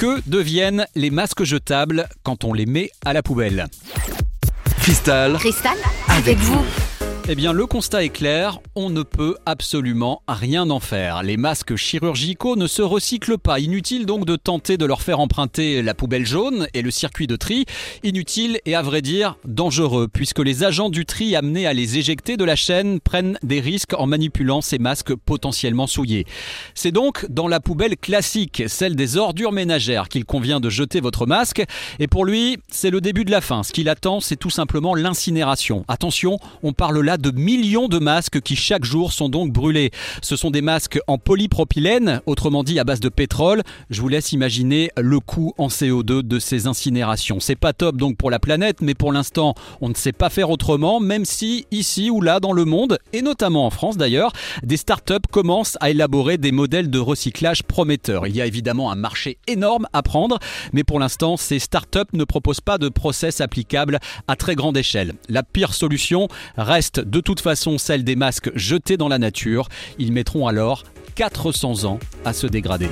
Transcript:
Que deviennent les masques jetables quand on les met à la poubelle Cristal Cristal, avec vous. Eh bien, le constat est clair, on ne peut absolument rien en faire. Les masques chirurgicaux ne se recyclent pas. Inutile donc de tenter de leur faire emprunter la poubelle jaune et le circuit de tri. Inutile et à vrai dire dangereux, puisque les agents du tri amenés à les éjecter de la chaîne prennent des risques en manipulant ces masques potentiellement souillés. C'est donc dans la poubelle classique, celle des ordures ménagères, qu'il convient de jeter votre masque. Et pour lui, c'est le début de la fin. Ce qu'il attend, c'est tout simplement l'incinération. Attention, on parle là de millions de masques qui chaque jour sont donc brûlés. Ce sont des masques en polypropylène, autrement dit à base de pétrole. Je vous laisse imaginer le coût en CO2 de ces incinérations. C'est pas top donc pour la planète, mais pour l'instant, on ne sait pas faire autrement, même si ici ou là dans le monde, et notamment en France d'ailleurs, des startups commencent à élaborer des modèles de recyclage prometteurs. Il y a évidemment un marché énorme à prendre, mais pour l'instant, ces startups ne proposent pas de process applicable à très grande échelle. La pire solution reste de toute façon celle des masques jetés dans la nature. Ils mettront alors 400 ans à se dégrader.